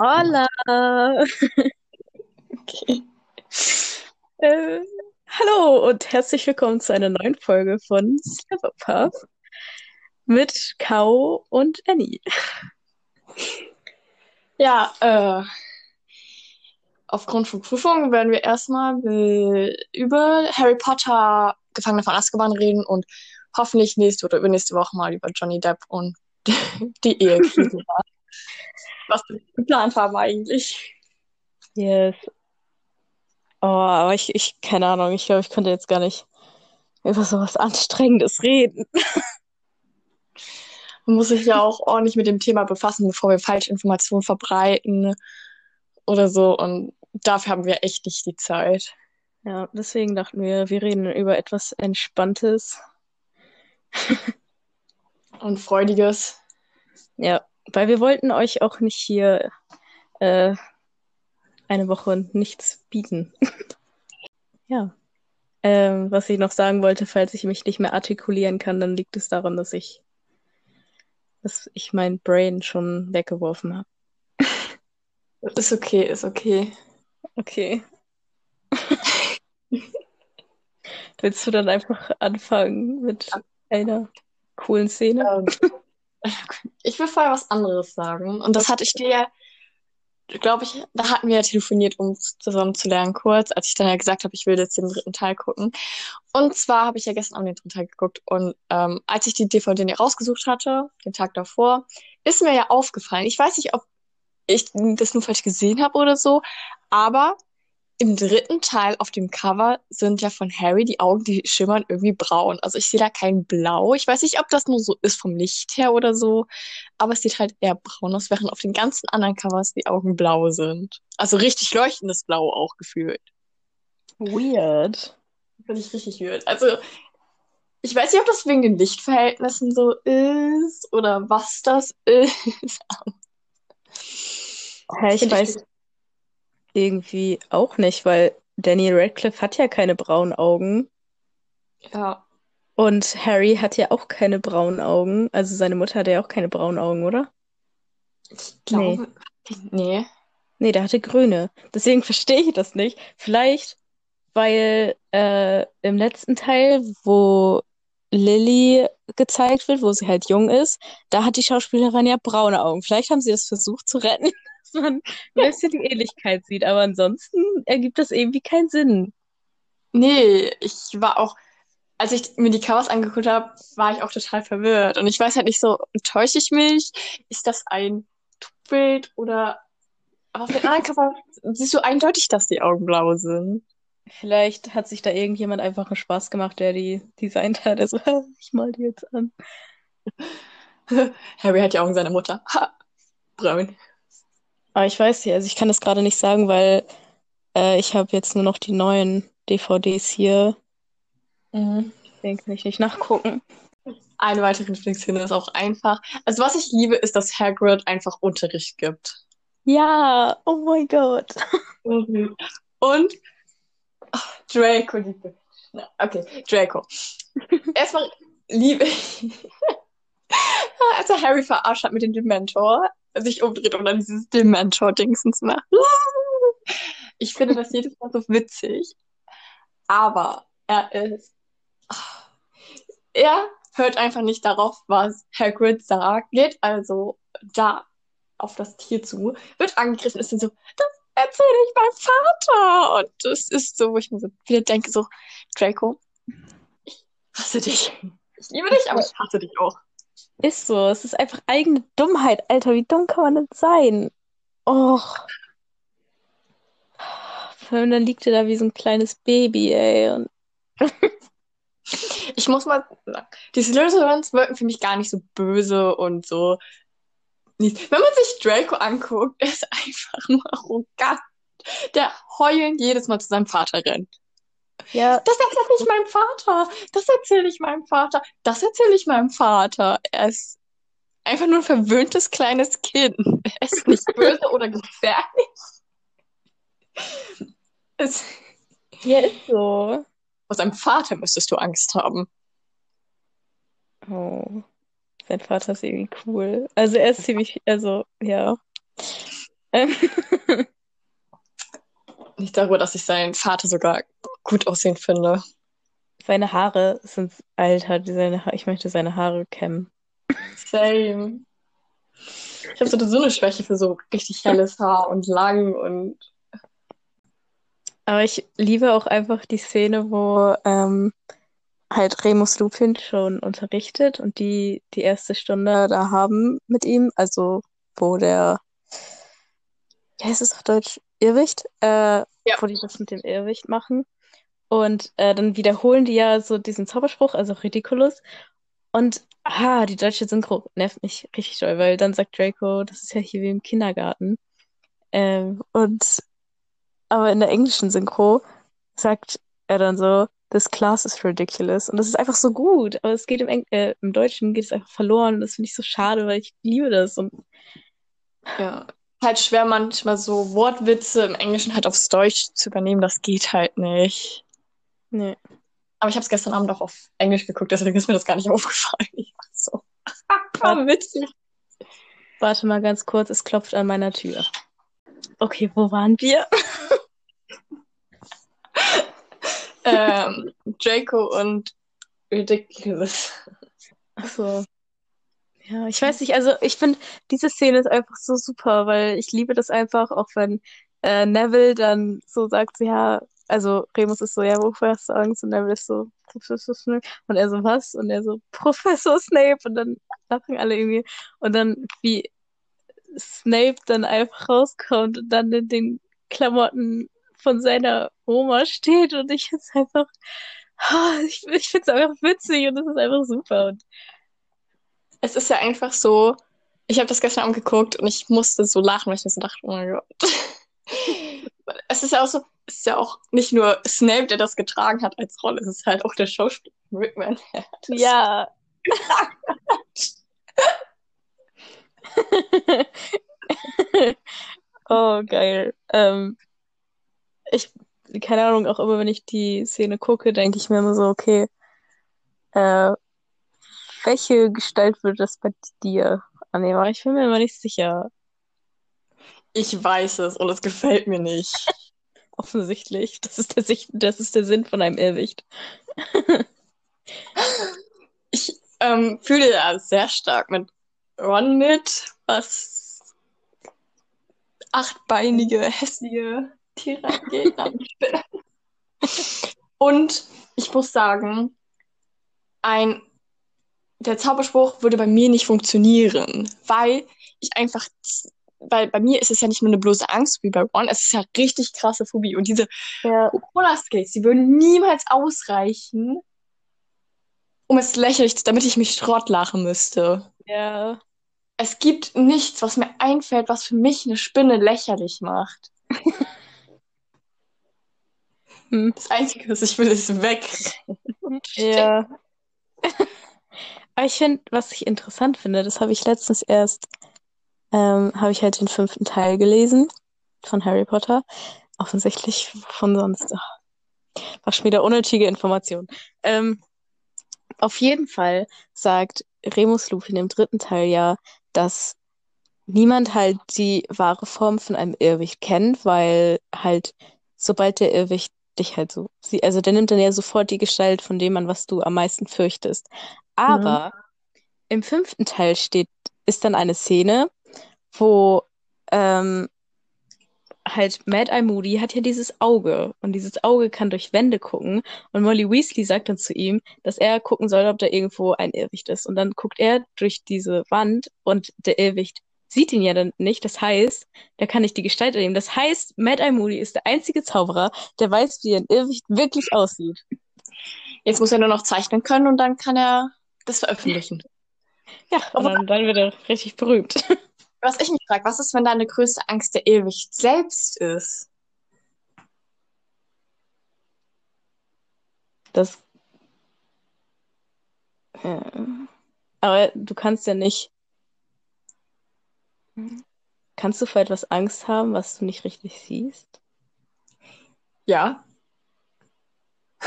Hola! Okay. Äh, hallo und herzlich willkommen zu einer neuen Folge von Slapperpuff mit Kau und Annie. Ja, äh, aufgrund von Prüfungen werden wir erstmal äh, über Harry Potter, Gefangene von Azkaban reden und hoffentlich nächste oder übernächste Woche mal über Johnny Depp und die Ehekrise. Was wir geplant haben eigentlich. Yes. Oh, aber ich, ich, keine Ahnung, ich glaube, ich könnte jetzt gar nicht über sowas Anstrengendes reden. Man muss sich ja auch ordentlich mit dem Thema befassen, bevor wir Falschinformationen verbreiten oder so. Und dafür haben wir echt nicht die Zeit. Ja, deswegen dachten wir, wir reden über etwas Entspanntes. Und Freudiges. Ja, weil wir wollten euch auch nicht hier äh, eine Woche nichts bieten. ja. Ähm, was ich noch sagen wollte, falls ich mich nicht mehr artikulieren kann, dann liegt es daran, dass ich, dass ich mein Brain schon weggeworfen habe. Ist okay, ist okay. Okay. Willst du dann einfach anfangen mit einer coolen Szene? Ähm, ich will vorher was anderes sagen. Und das hatte ich dir ja, glaube ich, da hatten wir ja telefoniert, um zusammen zu lernen, kurz, als ich dann ja gesagt habe, ich will jetzt den dritten Teil gucken. Und zwar habe ich ja gestern Abend den dritten Teil geguckt. Und ähm, als ich die DVD rausgesucht hatte, den Tag davor, ist mir ja aufgefallen. Ich weiß nicht, ob ich das nur falsch gesehen habe oder so, aber im dritten Teil auf dem Cover sind ja von Harry die Augen, die schimmern irgendwie braun. Also ich sehe da kein Blau. Ich weiß nicht, ob das nur so ist vom Licht her oder so, aber es sieht halt eher braun aus, während auf den ganzen anderen Covers die Augen blau sind. Also richtig leuchtendes Blau auch gefühlt. Weird. Finde ich richtig weird. Also ich weiß nicht, ob das wegen den Lichtverhältnissen so ist oder was das ist. Hä, ich ich weiß irgendwie auch nicht, weil Daniel Radcliffe hat ja keine braunen Augen Ja, und Harry hat ja auch keine braunen Augen. Also seine Mutter hatte ja auch keine braunen Augen, oder? ich glaube. Nee. Nee, der hatte grüne. Deswegen verstehe ich das nicht. Vielleicht, weil äh, im letzten Teil, wo Lily gezeigt wird, wo sie halt jung ist, da hat die Schauspielerin ja braune Augen. Vielleicht haben sie das versucht zu retten, man ein bisschen die Ähnlichkeit sieht. Aber ansonsten ergibt das irgendwie keinen Sinn. Nee, ich war auch, als ich mir die Covers angeguckt habe, war ich auch total verwirrt. Und ich weiß halt nicht so, täusche ich mich? Ist das ein Bild oder. Aber auf den anderen Cover siehst du eindeutig, dass die Augen blau sind. Vielleicht hat sich da irgendjemand einfach einen Spaß gemacht, der die designt hat. Also, ich mal die jetzt an. Harry hat die Augen seiner Mutter. Ha, braun. Aber ich weiß nicht, also ich kann das gerade nicht sagen, weil äh, ich habe jetzt nur noch die neuen DVDs hier. Mhm. Deswegen kann ich nicht nachgucken. Eine weitere Lieblingsszene ist auch einfach. Also, was ich liebe, ist, dass Hagrid einfach Unterricht gibt. Ja, oh mein Gott. Mhm. Und ach, Draco liebe. Okay, Draco. Erstmal liebe ich, als er Harry verarscht hat mit dem Dementor, sich umdreht und dann dieses Dementor-Dingsens macht. Ich finde das jedes Mal so witzig. Aber er ist. Er hört einfach nicht darauf, was Hagrid sagt, geht also da auf das Tier zu, wird angegriffen, ist dann so, das erzähle ich meinem Vater. Und das ist so, wo ich mir so wieder denke, so, Draco, ich hasse dich. Ich liebe dich, aber ich hasse dich auch. Ist so, es ist einfach eigene Dummheit, Alter. Wie dumm kann man denn sein? Och. Allem dann liegt er da wie so ein kleines Baby, ey. Und Ich muss mal sagen, die Slytherins wirken für mich gar nicht so böse und so. Wenn man sich Draco anguckt, ist einfach nur arrogant. Der heulend jedes Mal zu seinem Vater rennt. Ja, Das erzähle ich meinem Vater. Das erzähle ich meinem Vater. Das erzähle ich meinem Vater. Er ist einfach nur ein verwöhntes kleines Kind. Er ist nicht böse oder gefährlich. Es, ja, ist so. vor seinem Vater müsstest du Angst haben. Oh. Sein Vater ist irgendwie cool. Also er ist ziemlich, also, ja. Ähm, Nicht darüber, dass ich seinen Vater sogar gut aussehen finde. seine Haare sind alter, seine ha ich möchte seine Haare kämmen. Same. Ich habe so so eine Schwäche für so richtig helles Haar und lang und Aber ich liebe auch einfach die Szene, wo ähm, halt Remus Lupin schon unterrichtet und die die erste Stunde da haben mit ihm, also wo der, wie heißt es auf Deutsch? Irrwicht, äh, Ja. wo die das mit dem Irrwicht machen. Und äh, dann wiederholen die ja so diesen Zauberspruch, also Ridiculous. Und ah, die deutsche Synchro nervt mich richtig doll, weil dann sagt Draco, das ist ja hier wie im Kindergarten. Ähm, und aber in der englischen Synchro sagt er dann so, this class is ridiculous. Und das ist einfach so gut. Aber es geht im, Eng äh, im Deutschen geht es einfach verloren. Und das finde ich so schade, weil ich liebe das. Und ja. Halt schwer manchmal so Wortwitze im Englischen halt aufs Deutsch zu übernehmen, das geht halt nicht. Nee. Aber ich habe es gestern Abend auch auf Englisch geguckt, deswegen ist mir das gar nicht aufgefallen. Ich war so, ah, witzig. Warte mal ganz kurz, es klopft an meiner Tür. Okay, wo waren wir? ähm, Draco und Ridiculous. Ach so. Ja, ich weiß nicht, also ich finde, diese Szene ist einfach so super, weil ich liebe das einfach, auch wenn äh, Neville dann so sagt, ja, also Remus ist so, ja, wovor hast du Angst? Und Neville ist so, Professor Snape. Und er so, was? Und er so, Professor Snape. Und dann lachen alle irgendwie. Und dann, wie Snape dann einfach rauskommt und dann in den Klamotten von seiner Oma steht und ich find's einfach, ah, ich, ich find's einfach witzig und es ist einfach super. Und Es ist ja einfach so, ich habe das gestern Abend geguckt und ich musste so lachen, weil ich mir so dachte, oh mein Gott. Es ist ja auch so, es ist ja auch nicht nur Snape, der das getragen hat als Rolle, es ist halt auch der Schauspieler Rickman. der ja. Oh, geil. Ähm, ich, keine Ahnung, auch immer wenn ich die Szene gucke, denke ich mir immer so, okay, äh, welche Gestalt würde das bei dir annehmen? Aber ich bin mir immer nicht sicher. Ich weiß es und es gefällt mir nicht. Offensichtlich. Das ist der Sicht, das ist der Sinn von einem Irrwicht. Ich ähm, fühle ja sehr stark mit Ron mit, was achtbeinige, hässliche Tiere angeht. Und ich muss sagen, ein, der Zauberspruch würde bei mir nicht funktionieren, weil ich einfach, weil bei mir ist es ja nicht nur eine bloße Angst wie bei Ron, es ist ja richtig krasse Phobie. Und diese Ja. Corona-Skills, die würden niemals ausreichen, um es lächerlich, damit ich mich Schrott lachen müsste. Ja. Es gibt nichts, was mir einfällt, was für mich eine Spinne lächerlich macht. Hm. Das Einzige, was ich will, ist weg. Ja. Aber ich finde, was ich interessant finde, das habe ich letztens erst, ähm, habe ich halt den fünften Teil gelesen von Harry Potter. Offensichtlich von sonst. Ach, war schon wieder unnötige Information. Ähm, auf jeden Fall sagt Remus Lupin im dritten Teil ja, dass niemand halt die wahre Form von einem Irrwicht kennt, weil halt, sobald der Irrwicht dich halt so sieht, also der nimmt dann ja sofort die Gestalt von dem an, was du am meisten fürchtest. Aber im fünften Teil steht, ist dann eine Szene, wo ähm, halt Mad Eye Moody hat ja dieses Auge und dieses Auge kann durch Wände gucken und Molly Weasley sagt dann zu ihm, dass er gucken soll, ob da irgendwo ein Irrwicht ist und dann guckt er durch diese Wand und der Irrwicht sieht ihn ja dann nicht, das heißt, der kann nicht die Gestalt erleben. Das heißt, Mad Eye Moody ist der einzige Zauberer, der weiß, wie ein Irrwicht wirklich aussieht. Jetzt muss er nur noch zeichnen können und dann kann er das veröffentlichen. Ja, und dann, dann wird er richtig berühmt. Was ich mich frage, was ist, wenn deine größte Angst der Irrwicht selbst ist? Das. Ja. Aber du kannst ja nicht. Kannst du vor etwas Angst haben, was du nicht richtig siehst? Ja.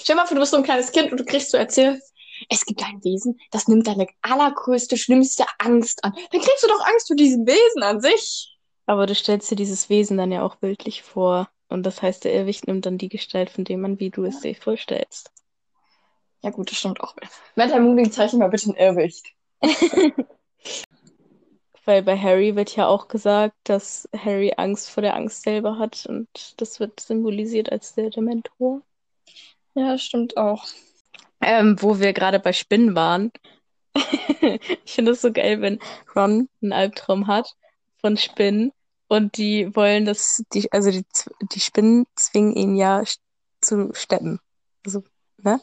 Stell mal vor, du bist so ein kleines Kind und du kriegst so erzählt, es gibt ein Wesen, das nimmt deine allergrößte, schlimmste Angst an. Dann kriegst du doch Angst vor diesem Wesen an sich. Aber du stellst dir dieses Wesen dann ja auch bildlich vor. Und das heißt, der Irrwicht nimmt dann die Gestalt von dem an, wie du es dir vorstellst. Ja, gut, das stimmt auch. Mental Moving, zeichne mal bitte ein Irrwicht. Weil bei Harry wird ja auch gesagt, dass Harry Angst vor der Angst selber hat und das wird symbolisiert als der Dementor. Ja, das stimmt auch. Ähm, wo wir gerade bei Spinnen waren. ich finde es so geil, wenn Ron einen Albtraum hat von Spinnen und die wollen das, die, also die, die Spinnen zwingen ihn ja zu steppen. Also, ne?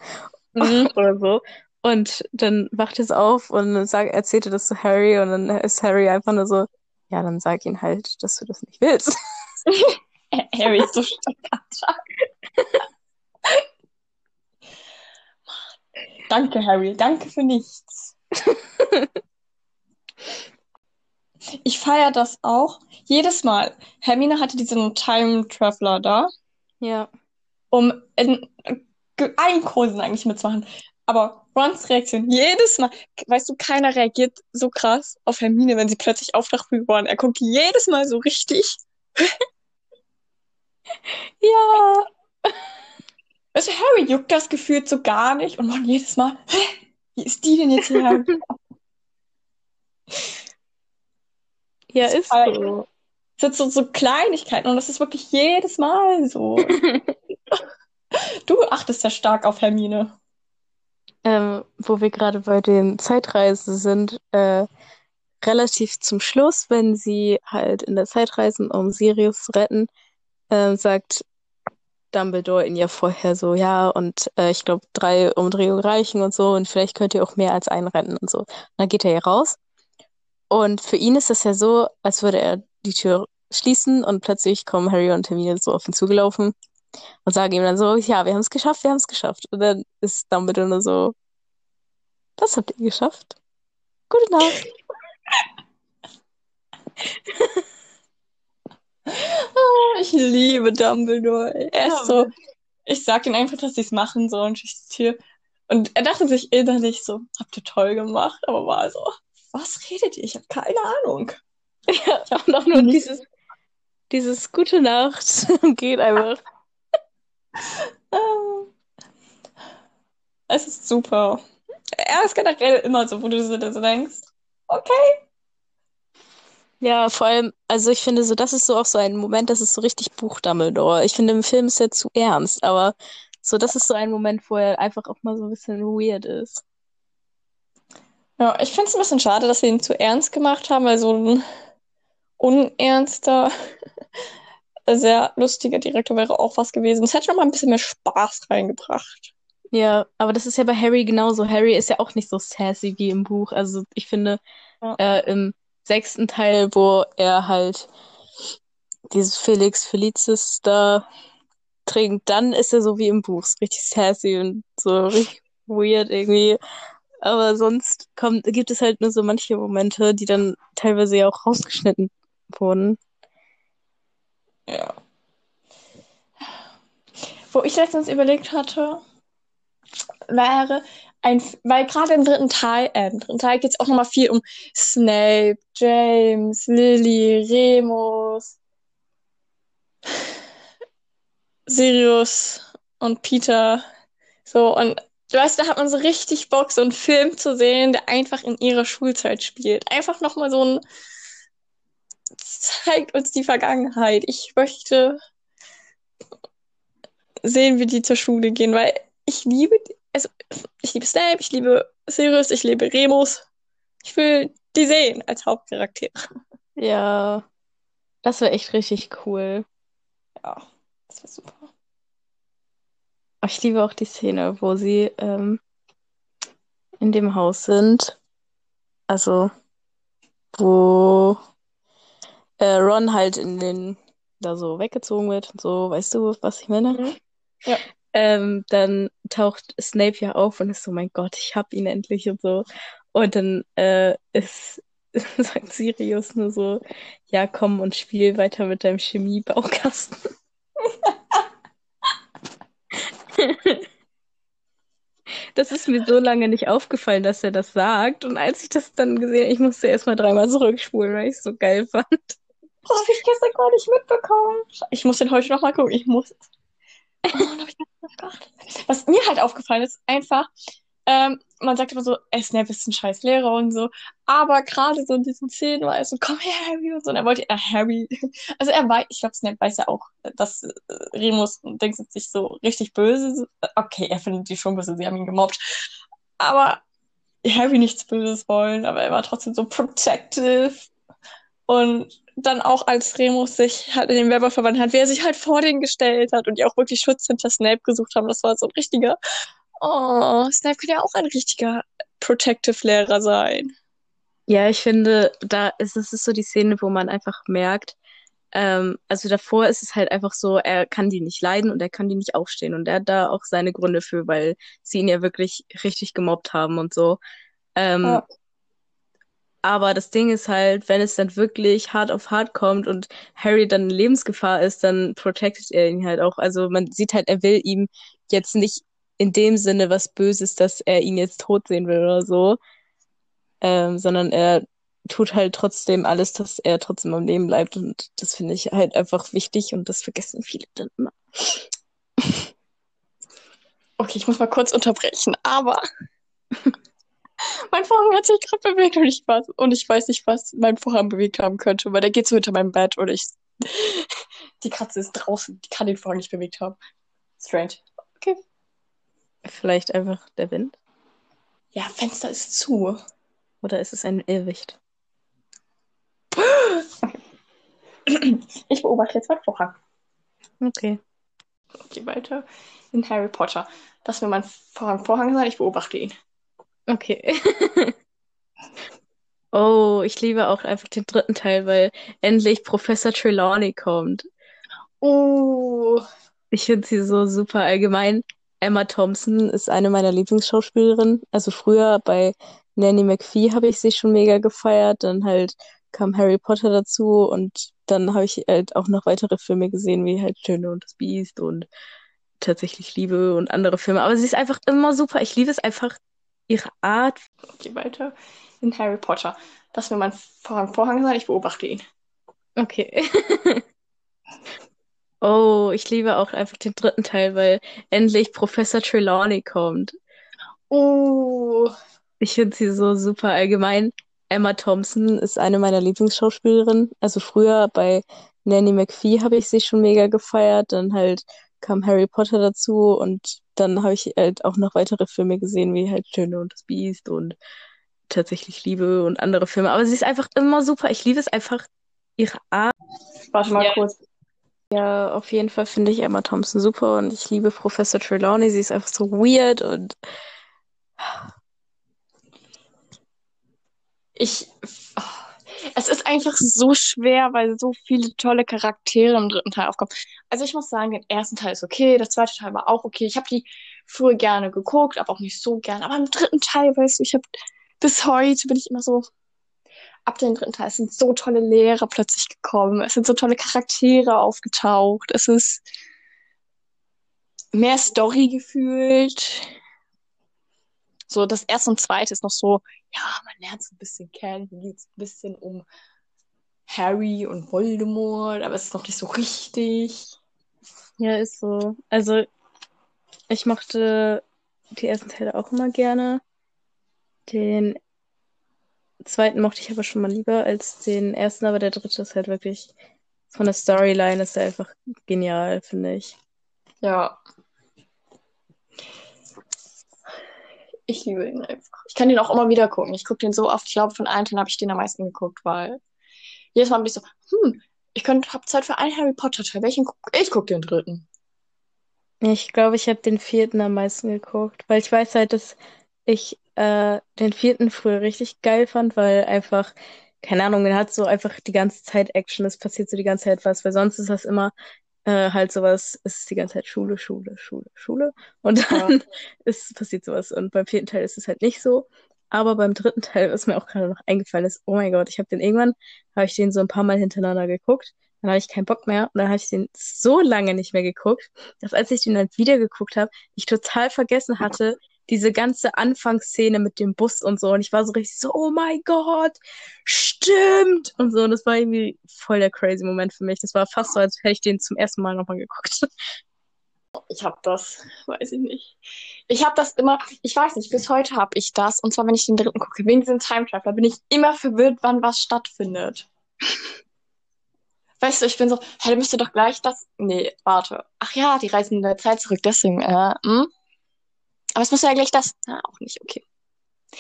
Mhm. Oder so. Und dann wacht es auf und sagt, erzählt er das zu Harry und dann ist Harry einfach nur so, ja, dann sag ihn halt, dass du das nicht willst. Harry ist so stark. Danke, Harry. Danke für nichts. ich feiere das auch. Jedes Mal. Hermine hatte diesen Time Traveler da. Ja. Um in, einen Kursen eigentlich mitzumachen. Aber Rons Reaktion jedes Mal, weißt du, keiner reagiert so krass auf Hermine, wenn sie plötzlich auftaucht wie Ron. Er guckt jedes Mal so richtig. ja. Also Harry juckt das gefühlt so gar nicht und Ron jedes Mal, wie ist die denn jetzt hier? ja, ist so. Das sind so, so Kleinigkeiten und das ist wirklich jedes Mal so. du achtest ja stark auf Hermine ähm, wo wir gerade bei den Zeitreisen sind, äh, relativ zum Schluss, wenn sie halt in der Zeit reisen, um Sirius zu retten, äh, sagt Dumbledore ihn ja vorher so, ja, und äh, ich glaube, drei Umdrehungen reichen und so, und vielleicht könnt ihr auch mehr als einen retten und so. Und dann geht er ja raus. Und für ihn ist es ja so, als würde er die Tür schließen und plötzlich kommen Harry und Hermine so auf ihn zugelaufen und sagen ihm dann so, ja, wir haben es geschafft, wir haben es geschafft. Und dann ist Dumbledore nur so, das habt ihr geschafft. Gute Nacht. ich liebe Dumbledore. Er ist so, ich sag ihm einfach, dass sie es machen so und schließt die Tür. Und er dachte sich innerlich so, habt ihr toll gemacht, aber war so, was redet ihr? Ich habe keine Ahnung. Ja, und auch nur dieses, dieses Gute Nacht geht einfach. Es ist super. Er ist generell immer so, wo du so denkst, okay. Ja, vor allem, also ich finde so, das ist so auch so ein Moment, das ist so richtig Buch Dumbledore. Ich finde, im Film ist er zu ernst, aber so, das ist so ein Moment, wo er einfach auch mal so ein bisschen weird ist. Ja, ich finde es ein bisschen schade, dass sie ihn zu ernst gemacht haben, weil so ein unernster sehr lustiger Direktor wäre auch was gewesen. Es hätte schon mal ein bisschen mehr Spaß reingebracht. Ja, aber das ist ja bei Harry genauso. Harry ist ja auch nicht so sassy wie im Buch. Also ich finde, ja. äh, im sechsten Teil, wo er halt dieses Felix Felicis da trinkt, dann ist er so wie im Buch, richtig sassy und so richtig weird irgendwie. Aber sonst kommt, gibt es halt nur so manche Momente, die dann teilweise ja auch rausgeschnitten wurden. Ja. Wo ich letztens überlegt hatte, wäre ein, weil gerade im dritten Teil, äh, im dritten Teil geht es auch nochmal viel um Snape, James, Lily, Remus, Sirius und Peter. So, und du weißt, da hat man so richtig Bock, so einen Film zu sehen, der einfach in ihrer Schulzeit spielt. Einfach nochmal so ein zeigt uns die Vergangenheit. Ich möchte sehen, wie die zur Schule gehen, weil ich liebe, also ich liebe Snape, ich liebe Sirius, ich liebe Remus. Ich will die sehen als Hauptcharaktere. Ja, das wäre echt richtig cool. Ja, das wäre super. Ich liebe auch die Szene, wo sie ähm, in dem Haus sind. Also, wo äh, Ron halt in den da so weggezogen wird und so, weißt du, was ich meine? Mhm. Ja. Ähm, dann taucht Snape ja auf und ist so, mein Gott, ich hab ihn endlich und so. Und dann äh, ist, sagt Sirius nur so, ja, komm und spiel weiter mit deinem Chemiebaukasten. das ist mir so lange nicht aufgefallen, dass er das sagt. Und als ich das dann gesehen habe, ich musste erst mal dreimal zurückspulen, weil ich es so geil fand. Das habe ich gestern gar nicht mitbekommen. Ich muss den heute nochmal gucken. Ich muss. Was mir halt aufgefallen ist, einfach, ähm, man sagt immer so, ey, Snape ist ein scheiß Lehrer und so. Aber gerade so in diesen Szenen war er so, komm her, Harry und so. Und er wollte, äh, Harry. Also er weiß, ich glaube, Snape weiß ja auch, dass äh, Remus denkt sich so richtig böse. Okay, er findet die schon böse, sie haben ihn gemobbt. Aber Harry nichts Böses wollen, aber er war trotzdem so protective. Und dann auch als Remus sich halt in den Werber verwandelt hat, wie er sich halt vor den gestellt hat und die auch wirklich Schutz hinter Snape gesucht haben. Das war so ein richtiger, oh, Snape könnte ja auch ein richtiger Protective-Lehrer sein. Ja, ich finde, da ist es ist so die Szene, wo man einfach merkt, ähm, also davor ist es halt einfach so, er kann die nicht leiden und er kann die nicht aufstehen. Und er hat da auch seine Gründe für, weil sie ihn ja wirklich richtig gemobbt haben und so. Ähm, Ja. Aber das Ding ist halt, wenn es dann wirklich hart auf hart kommt und Harry dann in Lebensgefahr ist, dann protectet er ihn halt auch. Also man sieht halt, er will ihm jetzt nicht in dem Sinne was Böses, dass er ihn jetzt tot sehen will oder so, ähm, sondern er tut halt trotzdem alles, dass er trotzdem am Leben bleibt. Und das finde ich halt einfach wichtig und das vergessen viele dann immer. Okay, ich muss mal kurz unterbrechen, aber mein Vorhang hat sich gerade bewegt und ich, weiß, und ich weiß nicht, was mein Vorhang bewegt haben könnte, weil der geht so hinter meinem Bett oder ich. Die Katze ist draußen, die kann den Vorhang nicht bewegt haben. Strange. Okay. Vielleicht einfach der Wind. Ja, Fenster ist zu. Oder ist es ein Irrwicht? Ich beobachte jetzt meinen Vorhang. Okay. Okay, weiter in Harry Potter. Lass mir mein Vorhang Vorhang sein, ich beobachte ihn. Okay. Oh, ich liebe auch einfach den dritten Teil, weil endlich Professor Trelawney kommt. Oh, Ich finde sie so super allgemein. Emma Thompson ist eine meiner Lieblingsschauspielerinnen. Also früher bei Nanny McPhee habe ich sie schon mega gefeiert. Dann halt kam Harry Potter dazu und dann habe ich halt auch noch weitere Filme gesehen, wie halt Schöne und das Biest und tatsächlich Liebe und andere Filme. Aber sie ist einfach immer super. Ich liebe es einfach, ihre Art. okay, weiter in Harry Potter. Lass mir mein Vorhang Vorhang sein, ich beobachte ihn. Okay. Oh, ich liebe auch einfach den dritten Teil, weil endlich Professor Trelawney kommt. Oh, Ich finde sie so super allgemein. Emma Thompson ist eine meiner Lieblingsschauspielerinnen. Also früher bei Nanny McPhee habe ich sie schon mega gefeiert. Dann halt kam Harry Potter dazu und dann habe ich halt auch noch weitere Filme gesehen, wie halt Schöne und das Biest und tatsächlich Liebe und andere Filme. Aber sie ist einfach immer super. Ich liebe es einfach, ihre Art. warte mal Ja. kurz. Ja, auf jeden Fall finde ich Emma Thompson super und ich liebe Professor Trelawney. Sie ist einfach so weird und Ich. Oh, es ist einfach so schwer, weil so viele tolle Charaktere im dritten Teil aufkommen. Also ich muss sagen, der erste Teil ist okay, der zweite Teil war auch okay. Ich habe die früher gerne geguckt, aber auch nicht so gern. Aber im dritten Teil, weißt du, ich habe bis heute bin ich immer so. Ab dem dritten Teil es sind so tolle Lehrer plötzlich gekommen. Es sind so tolle Charaktere aufgetaucht. Es ist mehr Story gefühlt. So, das erste und zweite ist noch so, ja, man lernt so ein bisschen kennen, hier geht es ein bisschen um Harry und Voldemort, aber es ist noch nicht so richtig. ja, ist so. Also ich mochte die ersten Teile auch immer gerne. Den zweiten mochte ich aber schon mal lieber als den ersten, aber der dritte ist halt wirklich von der Storyline ist er einfach genial, finde ich. Ja. Ich liebe ihn einfach. Ich kann den auch immer wieder gucken. Ich gucke den so oft. Ich glaube, von allen Teilen habe ich den am meisten geguckt, weil jedes Mal bin ich so, hm, ich habe Zeit für einen Harry Potter Teil. Welchen guck ich? gucke den dritten. Ich glaube, ich habe den vierten am meisten geguckt, weil ich weiß halt, dass ich äh, den vierten früher richtig geil fand, weil einfach, keine Ahnung, er hat so einfach die ganze Zeit Action, es passiert so die ganze Zeit was, weil sonst ist das immer äh, halt sowas, es ist die ganze Zeit Schule, Schule, Schule, Schule und dann ist, passiert sowas und beim vierten Teil ist es halt nicht so. Aber beim dritten Teil, was mir auch gerade noch eingefallen ist, oh mein Gott, ich habe den irgendwann, habe ich den so ein paar Mal hintereinander geguckt. Dann hatte ich keinen Bock mehr und dann habe ich den so lange nicht mehr geguckt, dass als ich den dann wieder geguckt habe, ich total vergessen hatte, diese ganze Anfangsszene mit dem Bus und so. Und ich war so richtig so, oh mein Gott, stimmt! Und so. Und das war irgendwie voll der crazy Moment für mich. Das war fast so, als hätte ich den zum ersten Mal nochmal geguckt. Ich habe das, weiß ich nicht. Ich habe das immer, ich weiß nicht, bis heute habe ich das. Und zwar, wenn ich den dritten gucke, wegen diesem Time Traveler, bin ich immer verwirrt, wann was stattfindet. Weißt du, ich bin so, hey, müsste doch gleich das. Nee, warte. Ach ja, die reisen in der Zeit zurück, deswegen, äh, hm? Aber es muss ja gleich das. Ah, auch nicht, okay.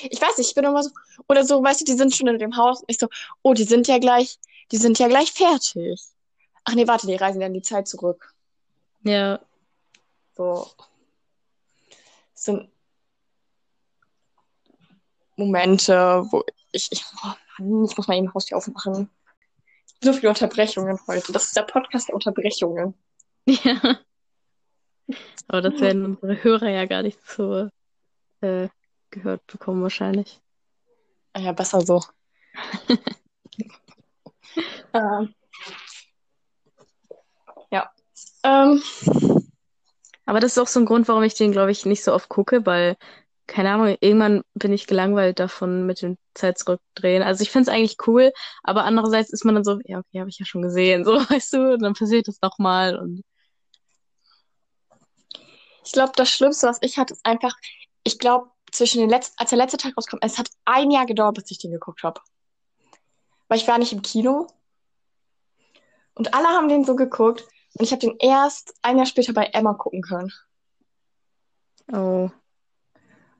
Ich weiß nicht, ich bin immer so, oder so, weißt du, die sind schon in dem Haus ich so, oh, die sind ja gleich, die sind ja gleich fertig. Ach nee, warte, die reisen ja in die Zeit zurück. Ja. So. Sind Momente, wo ich, ich, oh Mann, ich muss mal eben Haustür aufmachen. So viele Unterbrechungen heute. Das ist der Podcast der Unterbrechungen. Ja. Aber das werden unsere Hörer ja gar nicht so äh, gehört bekommen, wahrscheinlich. Ah Ja, besser so. ähm. Ja. Ähm. Aber das ist auch so ein Grund, warum ich den, glaube ich, nicht so oft gucke, weil, keine Ahnung, irgendwann bin ich gelangweilt davon mit dem Zeit zurückdrehen. Also ich finde es eigentlich cool, aber andererseits ist man dann so, ja, okay, habe ich ja schon gesehen, so, weißt du, und dann passiert das nochmal und Ich glaube, das Schlimmste, was ich hatte, ist einfach, ich glaube, zwischen den letzten, als der letzte Tag rauskam, es hat ein Jahr gedauert, bis ich den geguckt habe. Weil ich war nicht im Kino. Und alle haben den so geguckt. Und ich habe den erst ein Jahr später bei Emma gucken können. oh.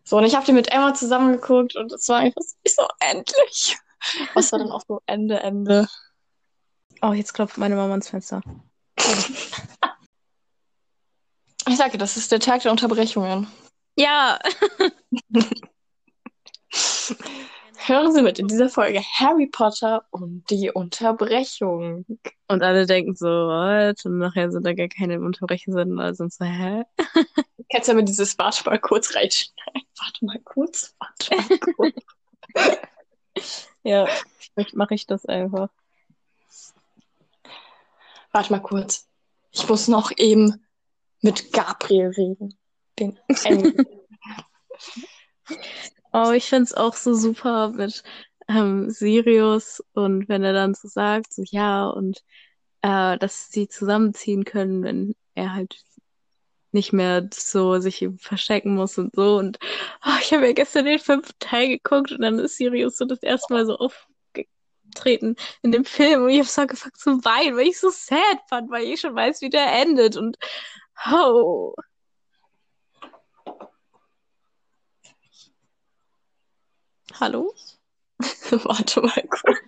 So, und ich habe den mit Emma zusammen geguckt und es war einfach so, endlich. Was war dann auch so Ende, Ende. Oh, jetzt klopft meine Mama ans Fenster. Ich sage, das ist der Tag der Unterbrechungen. Ja. Hören Sie mit in dieser Folge Harry Potter und die Unterbrechung. Und alle denken so, what? Und nachher sind da gar keine Unterbrechungen, sondern alle sind so, hä? Kannst du ja mit dieses Warte mal kurz reinschneiden? Warte mal kurz, warte mal kurz. Ja, vielleicht mache ich das einfach. warte mal kurz. Ich muss noch eben mit Gabriel reden. Den. Oh, ich find's auch so super mit ähm, Sirius und wenn er dann so sagt, so ja, und äh, dass sie zusammenziehen können, wenn er halt nicht mehr so sich verstecken muss und so. Und oh, ich habe ja gestern den fünften Teil geguckt und dann ist Sirius so das erste Mal so aufgetreten in dem Film und ich habe so angefangen zu weinen, weil ich so sad fand, weil ich schon weiß, wie der endet und oh. Hallo? warte mal kurz.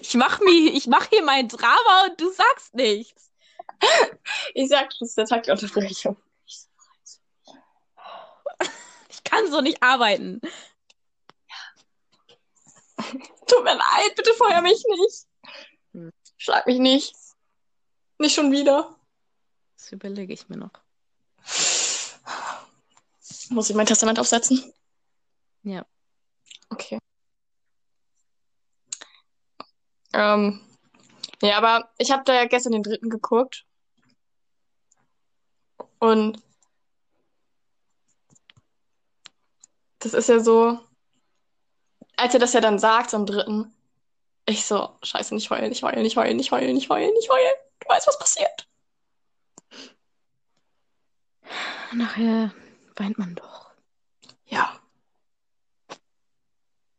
Ich mach mich, ich mach hier mein Drama und du sagst nichts. Ich sag, das ist der Tag der Unterbrechung. Ich kann so nicht arbeiten. Tut mir leid, bitte feuer mich nicht. Hm. Schlag mich nicht. Nicht schon wieder. Das überlege ich mir noch. Muss ich mein Testament aufsetzen? Ja. Okay. Ähm, ja, aber ich habe da ja gestern den dritten geguckt. Und das ist ja so, als er das ja dann sagt, am dritten, ich so, scheiße, nicht heulen, nicht heulen, nicht heulen, nicht heulen, nicht heulen, nicht heulen. Du weißt, was passiert. Nachher weint man doch. Ja.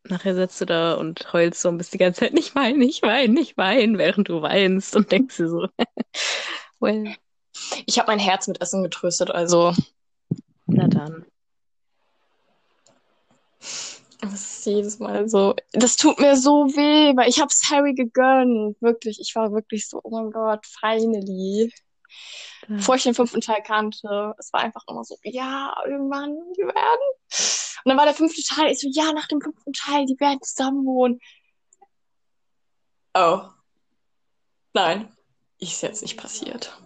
Nachher sitzt du da und heulst so und bist die ganze Zeit nicht weinen, nicht weinen, nicht weinen, während du weinst und denkst dir so, well, Ich habe mein Herz mit Essen getröstet, also na dann. Das ist jedes Mal so. Das tut mir so weh, weil ich hab's Harry gegönnt. Wirklich, ich war wirklich so, oh mein Gott, finally. Ja. Bevor ich den fünften Teil kannte, es war einfach immer so, ja, irgendwann, die werden. Und dann war der fünfte Teil, ich so, ja, nach dem fünften Teil, die werden zusammen wohnen. Oh. Nein, ist jetzt nicht passiert.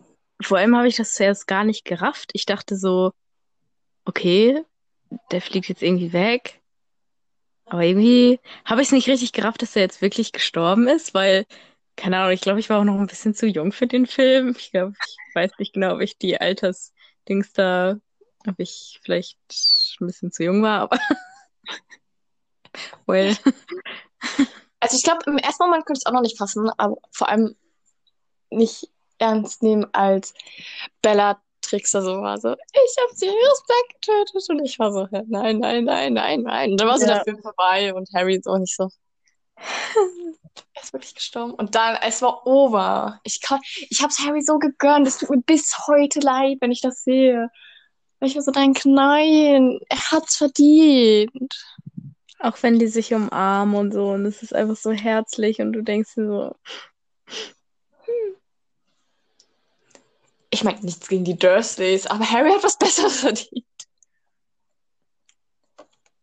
Vor allem habe ich das zuerst gar nicht gerafft. Ich dachte so, okay, der fliegt jetzt irgendwie weg. Aber irgendwie habe ich es nicht richtig gerafft, dass er jetzt wirklich gestorben ist, weil, keine Ahnung, ich glaube, ich war auch noch ein bisschen zu jung für den Film. Ich glaube, ich weiß nicht genau, ob ich die Altersdings da ob ich vielleicht ein bisschen zu jung war, aber well. Also ich glaube, im ersten Moment könnte ich es auch noch nicht fassen, aber vor allem nicht ernst nehmen, als Bellatrix da so war. So, ich habe Sirius Black getötet. Und ich war so, nein, nein, nein, nein, nein. Und dann war so Ja. der Film vorbei und Harry so nicht so. Er ist wirklich gestorben. Und dann, es war over. Ich, kann, ich hab's Harry so gegönnt. Es tut mir bis heute leid, wenn ich das sehe. Weil ich mir so denke, nein, er hat's verdient. Auch wenn die sich umarmen und so, und es ist einfach so herzlich und du denkst dir so, Ich meine, nichts gegen die Dursleys, aber Harry hat was Besseres verdient.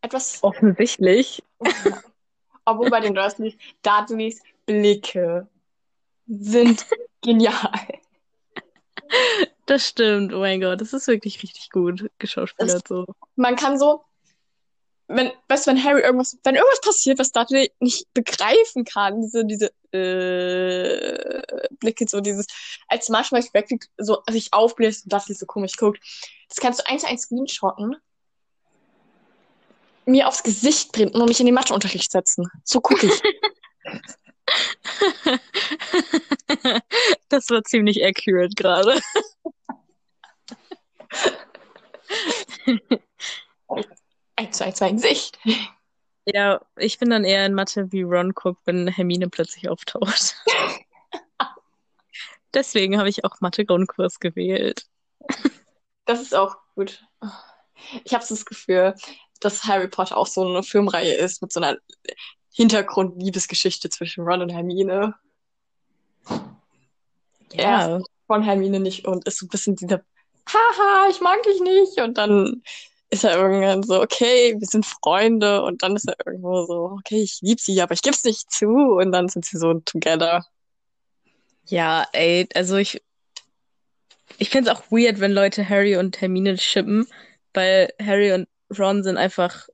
Etwas, offensichtlich. obwohl bei den Dursleys, Dudleys Blicke sind genial. Das stimmt, oh mein Gott, das ist wirklich richtig gut geschauspielert so. Man kann so, wenn, weißt du, wenn Harry irgendwas, wenn irgendwas passiert, was Dudley nicht begreifen kann, diese, diese, äh, Blicke, so dieses, als Marshmallow wegfliegt, so sich aufbläst und Dudley so komisch guckt, das kannst du eins zu eins screenshotten, mir aufs Gesicht printen und mich in den Matheunterricht setzen. So gucke ich. Das war ziemlich accurate gerade. eins zu eins mein Gesicht. Ja, ich bin dann eher in Mathe wie Ron guckt, wenn Hermine plötzlich auftaucht. Deswegen habe ich auch Mathe-Grundkurs gewählt. Das ist auch gut. Ich habe so das Gefühl, dass Harry Potter auch so eine Filmreihe ist mit so einer Hintergrund-Liebesgeschichte zwischen Ron und Hermine. Ja, Ron Hermine nicht und ist so ein bisschen dieser, haha, ich mag dich nicht. Und dann ist er irgendwann so, okay, wir sind Freunde. Und dann ist er irgendwo so, okay, ich liebe sie, aber ich geb's nicht zu. Und dann sind sie so together. ja, ey, also ich, ich finde es auch weird, wenn Leute Harry und Hermine shippen, weil Harry und Ron sind einfach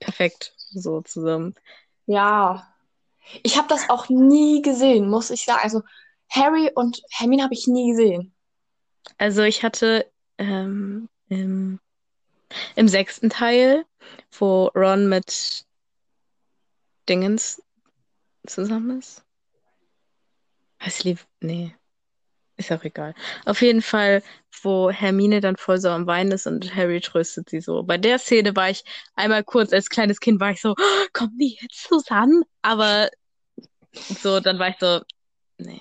perfekt so zusammen. Ja. Ich habe das auch nie gesehen, muss ich sagen. Also Harry und Hermine habe ich nie gesehen. Also ich hatte ähm, im, im sechsten Teil, wo Ron mit Dingens zusammen ist. Heißt lieb? Nee. Ist auch egal. Auf jeden Fall, wo Hermine dann voll so am Weinen ist und Harry tröstet sie so. Bei der Szene war ich einmal kurz als kleines Kind war ich so, "Oh, kommen die jetzt zusammen? Aber so, dann war ich so, nee.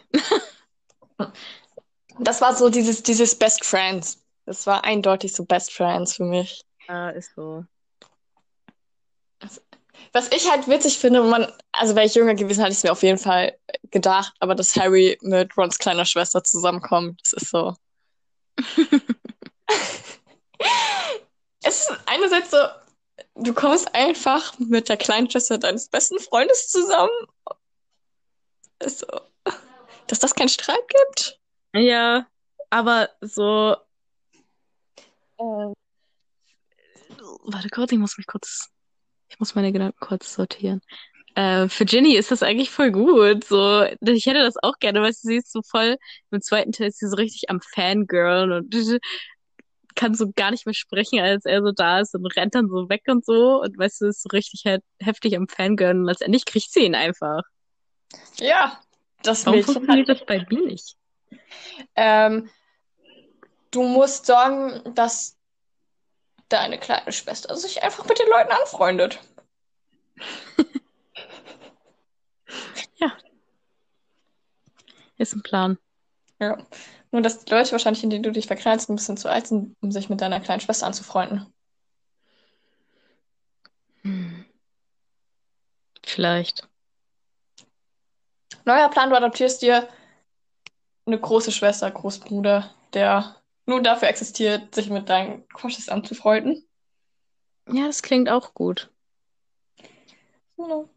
Das war so dieses, dieses Best Friends. Das war eindeutig so Best Friends für mich. Ja, ist so. Was ich halt witzig finde, man, also wäre ich jünger gewesen, hätte ich es mir auf jeden Fall gedacht, aber dass Harry mit Rons kleiner Schwester zusammenkommt, das ist so. es ist einerseits so, du kommst einfach mit der kleinen Schwester deines besten Freundes zusammen. Ist so, dass das keinen Streit gibt. Ja, aber so, Ähm, warte kurz, ich muss mich kurz, ich muss meine Gedanken kurz sortieren. Äh, für Ginny ist das eigentlich voll gut. So, ich hätte das auch gerne, weil sie ist so voll, im zweiten Teil ist sie so richtig am Fangirl und kann so gar nicht mehr sprechen, als er so da ist und rennt dann so weg und so und weißt du, ist so richtig halt heftig am Fangirl und letztendlich kriegt sie ihn einfach. ja, das Warum Mädchen hat funktioniert das bei mir nicht? Ähm, du musst sorgen, dass deine kleine Schwester sich einfach mit den Leuten anfreundet. Ist ein Plan. Ja. Nur, dass die Leute wahrscheinlich, in denen du dich verknallst, ein bisschen zu alt sind, um sich mit deiner kleinen Schwester anzufreunden. Hm. Vielleicht. Neuer Plan, du adoptierst dir eine große Schwester, Großbruder, der nur dafür existiert, sich mit deinen Crushes anzufreunden. Ja, das klingt auch gut. Hallo.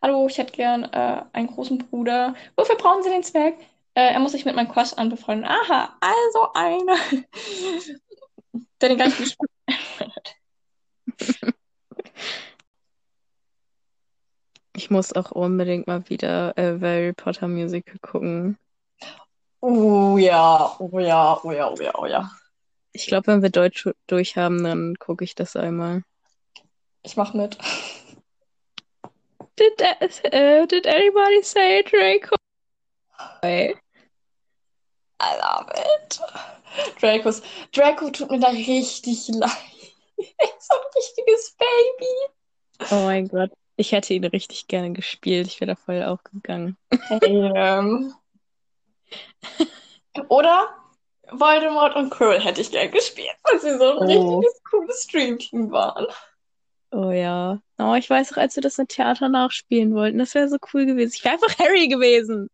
Hallo, ich hätte gern äh, einen großen Bruder. Wofür brauchen Sie den Zwerg? Äh, er muss sich mit meinem Crush anbefreunden. Aha, also einer, der den ganzen Spaß hat. Ich muss auch unbedingt mal wieder äh, Harry Potter Musical gucken. Oh ja, oh ja, oh ja, oh ja, oh ja. Ich glaube, wenn wir Deutsch durch haben, dann gucke ich das einmal. Ich mach mit. Did, uh, did anybody say Draco? I love it. Dracos. Draco tut mir da richtig leid. so ein richtiges Baby. Oh mein Gott. Ich hätte ihn richtig gerne gespielt. Ich wäre da voll aufgegangen. Hey, ähm. Oder Voldemort und Quirrell hätte ich gern gespielt, weil sie so ein Oh. richtiges cooles Streamteam waren. Oh ja. Oh, ich weiß auch, als wir das im Theater nachspielen wollten, das wäre so cool gewesen. Ich wäre einfach Harry gewesen.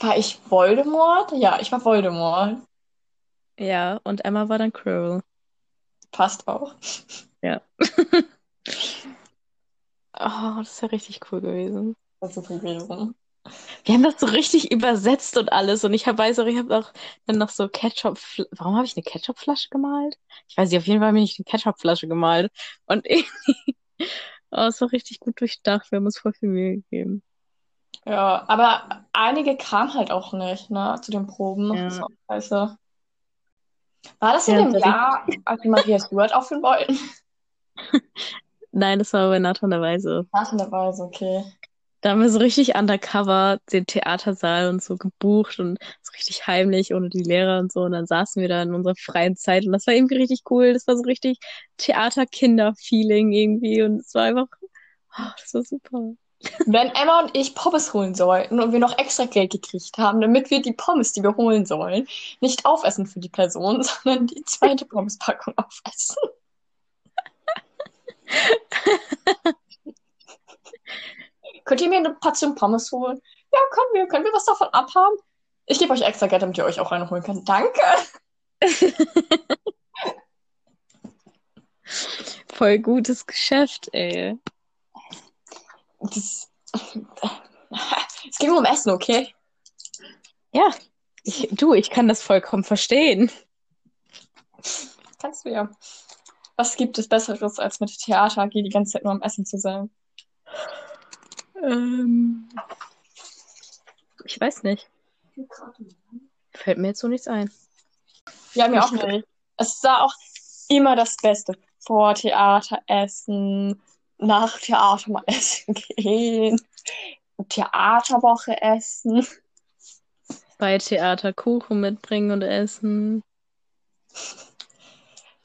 War ich Voldemort? Ja, ich war Voldemort. Ja, und Emma war dann Quirrell. Passt auch. Ja. Oh, das wäre richtig cool gewesen. Das ist viel gewesen. Wir haben das so richtig übersetzt und alles. Und ich hab, weiß auch, ich habe auch dann noch so Ketchup. Warum habe ich eine Ketchupflasche gemalt? Ich weiß nicht, auf jeden Fall habe ich eine Ketchupflasche gemalt. Und irgendwie. Oh, es war richtig gut durchdacht. Wir haben uns voll viel Mühe gegeben. Ja, aber einige kamen halt auch nicht, ne, zu den Proben. Ja. Das auch scheiße. War das in Ja, dem das- Jahr, als wir Maria Stewart aufführen wollten? Nein, das war bei Nathan der Weise. Ach, in der Weise, okay. Da haben wir so richtig undercover den Theatersaal und so gebucht und so richtig heimlich ohne die Lehrer und so. Und dann saßen wir da in unserer freien Zeit und das war irgendwie richtig cool. Das war so richtig Theater-Kinder-Feeling irgendwie und es war einfach, oh, das war super. Wenn Emma und ich Pommes holen sollten und wir noch extra Geld gekriegt haben, damit wir die Pommes, die wir holen sollen, nicht aufessen für die Person, sondern die zweite Pommespackung aufessen. Könnt ihr mir eine Portion Pommes holen? Ja, können wir. Können wir was davon abhaben? Ich gebe euch extra Geld, damit ihr euch auch eine holen könnt. Danke. Voll gutes Geschäft, ey. Das, es ging nur um Essen, okay? Ja, ich, du, ich kann das vollkommen verstehen. Kannst du ja. Was gibt es Besseres, als mit Theater die ganze Zeit nur am Essen zu sein? Ähm, ich weiß nicht. Fällt mir jetzt so nichts ein. Ja, mir auch Nicht. Es war auch immer das Beste. Vor Theater essen, nach Theater mal essen gehen, Theaterwoche essen. Bei Theater Kuchen mitbringen und essen.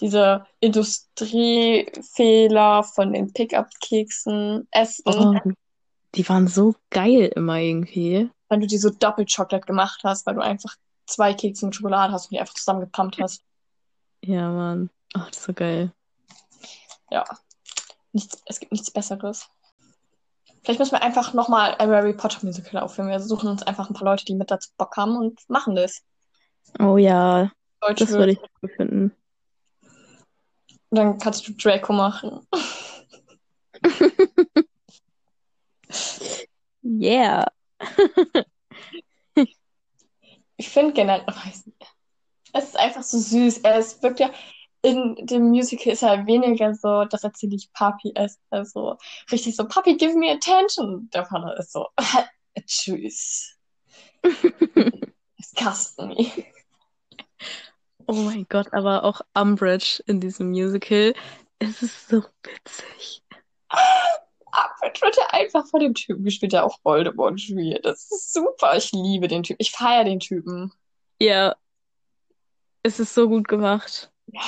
Diese Industriefehler von den Pickup-Keksen essen. Oh, die waren so geil immer irgendwie. Wenn du die so doppelt Chocolate gemacht hast, weil du einfach zwei Kekse mit Schokolade hast und die einfach zusammengepumpt hast. Ja, Mann. Oh, das ist so geil. Ja. Nichts, es gibt nichts Besseres. Vielleicht müssen wir einfach nochmal ein Harry Potter Musical aufführen. Wir suchen uns einfach ein paar Leute, die mit dazu Bock haben und machen das. Oh ja, Deutsch das würde ich cool finden. Und dann kannst du Draco machen. Yeah. Ich finde generell, oh, es ist einfach so süß. Er ist wirklich, in dem Musical ist er weniger so, das erzähle ich Papi, er ist also richtig so, Papi, give me attention. Der Vater ist so, tschüss. Disgust me. Oh mein Gott, aber auch Umbridge in diesem Musical. Es ist so witzig. Umbridge wird ja einfach von dem Typen gespielt, der auch Voldemort spielt. Das ist super. Ich liebe den Typen. Ich feiere den Typen. Ja, es ist so gut gemacht. Ja.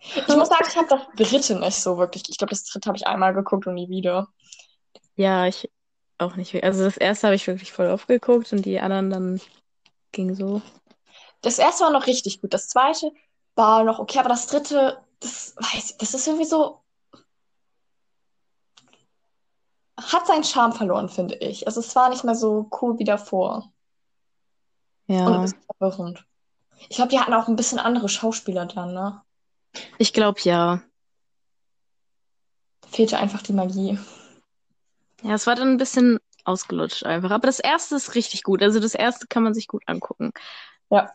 Ich muss sagen, ich habe das dritte nicht so wirklich. Ich glaube, das dritte habe ich einmal geguckt und nie wieder. Ja, ich auch nicht. Also das erste habe ich wirklich voll aufgeguckt und die anderen dann ging so. Das erste war noch richtig gut. Das zweite war noch okay, aber das dritte, das weiß ich, das ist irgendwie so. Hat seinen Charme verloren, finde ich. Also es war nicht mehr so cool wie davor. Und Ja, bisschen verwirrend. Ich glaube, die hatten auch ein bisschen andere Schauspieler dann, ne? ich glaube ja. Fehlte einfach die Magie. Ja, es war dann ein bisschen ausgelutscht einfach. Aber das erste ist richtig gut. Also das erste kann man sich gut angucken. Ja.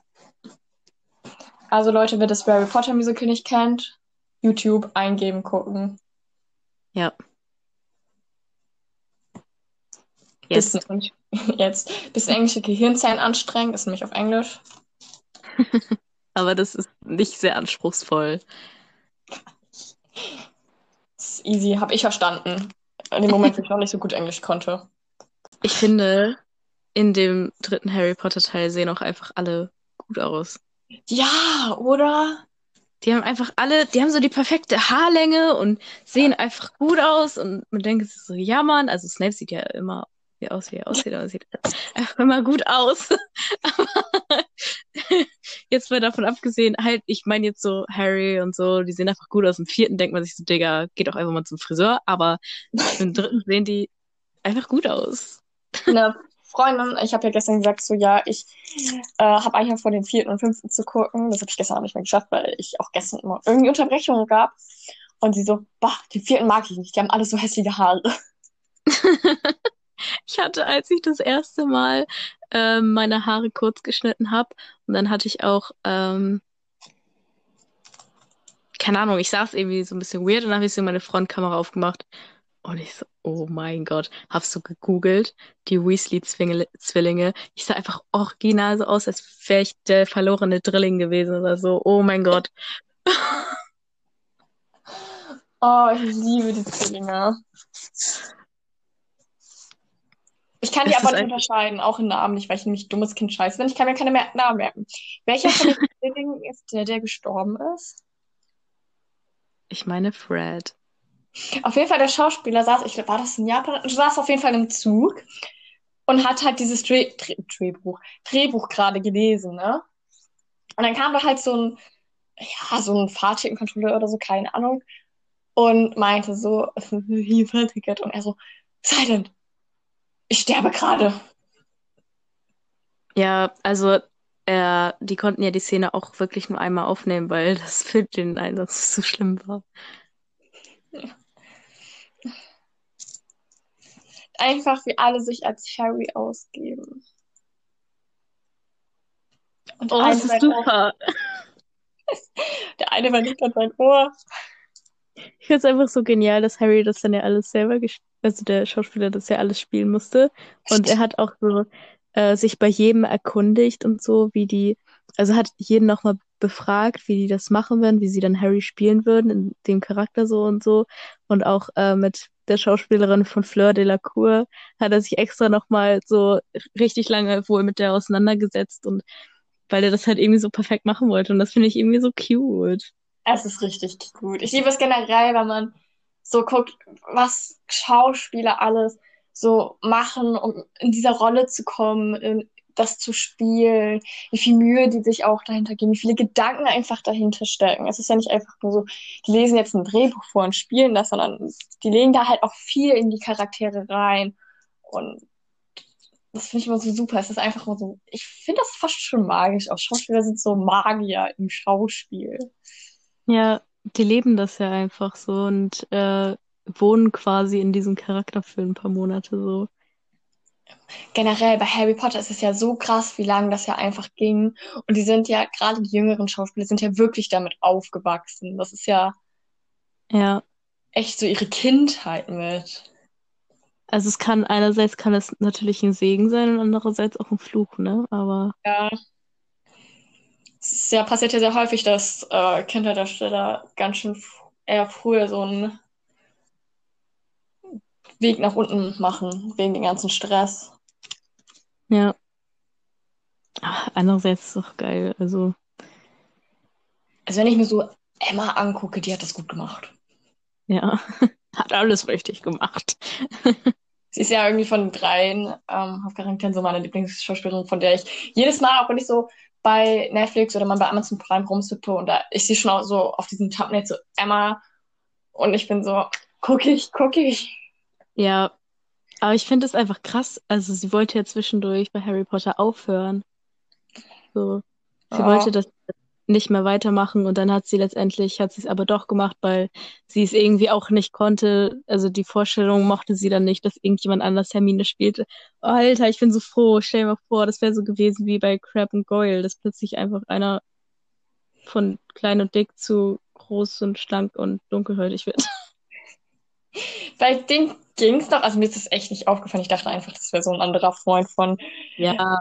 Also Leute, wer das Harry Potter Musical nicht kennt, YouTube eingeben, gucken. Ja. Jetzt. Bisschen, jetzt. Bisschen englische Gehirnzellen anstrengen, ist nämlich auf Englisch. aber das ist nicht sehr anspruchsvoll. Das ist easy, habe ich verstanden. In dem Moment, wo ich noch nicht so gut Englisch konnte. Ich finde, in dem dritten Harry Potter Teil sehen auch einfach alle gut aus. Ja, oder? Die haben einfach alle, die haben so die perfekte Haarlänge und sehen einfach gut aus und man denkt sich so, ja Mann, also Snape sieht ja immer wie aus, wie er aussieht, aber sieht einfach immer gut aus. aber jetzt mal davon abgesehen, halt, ich meine jetzt so Harry und so, die sehen einfach gut aus. Im vierten denkt man sich so, Digga, geht doch einfach mal zum Friseur, aber im dritten sehen die einfach gut aus. Eine Freundin, ich habe ja gestern gesagt, so ja, ich äh, habe eigentlich vor den vierten und fünften zu gucken. Das habe ich gestern auch nicht mehr geschafft, weil ich auch gestern immer irgendwie Unterbrechungen gab. Und sie so, bah, die vierten mag ich nicht, die haben alle so hässliche Haare. ich hatte, als ich das erste Mal ähm, meine Haare kurz geschnitten habe, und dann hatte ich auch, ähm, keine Ahnung, ich saß irgendwie so ein bisschen weird und dann habe ich so meine Frontkamera aufgemacht. Und ich so, oh mein Gott, hab's so gegoogelt, die Weasley-Zwillinge. Ich sah einfach original so aus, als wäre ich der verlorene Drilling gewesen oder so. Oh mein Gott. Oh, ich liebe die Zwillinge. Ich kann die aber nicht unterscheiden, auch in Namen nicht, weil ich nämlich dummes Kind scheiße bin. Ich kann mir keine mehr Namen merken. Welcher von den Zwillingen ist der, der gestorben ist? Ich meine Fred. Auf jeden Fall der Schauspieler saß, ich war das in Japan, saß auf jeden Fall im Zug und hat halt dieses Dreh, Dreh, Drehbuch, Drehbuch gerade gelesen, ne? Und dann kam da halt so ein, ja, so ein Fahrtickenkontrolleur oder so, keine Ahnung, und meinte so, hier Fahrticket. Und er so, Silent, ich sterbe gerade. Ja, also äh, die konnten ja die Szene auch wirklich nur einmal aufnehmen, weil das für den Einsatz so schlimm war. Einfach wie alle sich als Harry ausgeben. Und Oh, das ist super. der eine verliebt an sein Ohr. Ich finde es einfach so genial, dass Harry das dann ja alles selber gespielt, also der Schauspieler das ja alles spielen musste. Und er hat auch so äh, sich bei jedem erkundigt und so, wie die, also hat jeden nochmal befragt, wie die das machen würden, wie sie dann Harry spielen würden, in dem Charakter so und so. Und auch äh, mit der Schauspielerin von Fleur de la Cour hat er sich extra nochmal so richtig lange wohl mit der auseinandergesetzt und weil er das halt irgendwie so perfekt machen wollte. Und das finde ich irgendwie so cute. Es ist richtig gut. Ich liebe es generell, wenn man so guckt, was Schauspieler alles so machen, um in dieser Rolle zu kommen, das zu spielen, wie viel Mühe die sich auch dahinter geben, wie viele Gedanken einfach dahinter stecken. Es ist ja nicht einfach nur so, die lesen jetzt ein Drehbuch vor und spielen das, sondern die legen da halt auch viel in die Charaktere rein. Und das finde ich immer so super. Es ist einfach immer so, ich finde das fast schon magisch. Auch Schauspieler sind so Magier im Schauspiel. Ja, die leben das ja einfach so und äh, wohnen quasi in diesem Charakter für ein paar Monate so. generell bei Harry Potter ist es ja so krass, wie lange das ja einfach ging. Und die sind ja, gerade die jüngeren Schauspieler, sind ja wirklich damit aufgewachsen. Das ist ja Ja, echt so ihre Kindheit mit. also es kann einerseits kann es natürlich ein Segen sein und andererseits auch ein Fluch, ne? Aber Ja. Es ja, passiert ja sehr häufig, dass äh, Kinderdarsteller ganz schön eher früher so einen Weg nach unten machen, wegen dem ganzen Stress. ja, Ach, andererseits ist es auch geil. Also Also wenn ich mir so Emma angucke, die hat das gut gemacht. ja, hat alles richtig gemacht. Sie ist ja irgendwie von den dreien ähm, Hauptcharakteren so meine Lieblingsschauspielerin, von der ich jedes Mal, auch wenn ich so bei Netflix oder mal bei Amazon Prime rumsippe und da ich sehe schon auch so auf diesem Thumbnail so Emma und ich bin so, guck ich, guck ich. Ja, aber ich finde es einfach krass. Also sie wollte ja zwischendurch bei Harry Potter aufhören. So, sie Ja. wollte das nicht mehr weitermachen und dann hat sie letztendlich, hat sie es aber doch gemacht, weil sie es irgendwie auch nicht konnte. Also die Vorstellung mochte sie dann nicht, dass irgendjemand anders Hermine spielte. Oh, Alter, ich bin so froh. Stell dir mal vor, das wäre so gewesen wie bei Crab und Goyle, dass plötzlich einfach einer von klein und dick zu groß und schlank und dunkelhäutig wird. Bei dem ging's doch, also mir ist das echt nicht aufgefallen. Ich dachte einfach, das wäre so ein anderer Freund von Ja,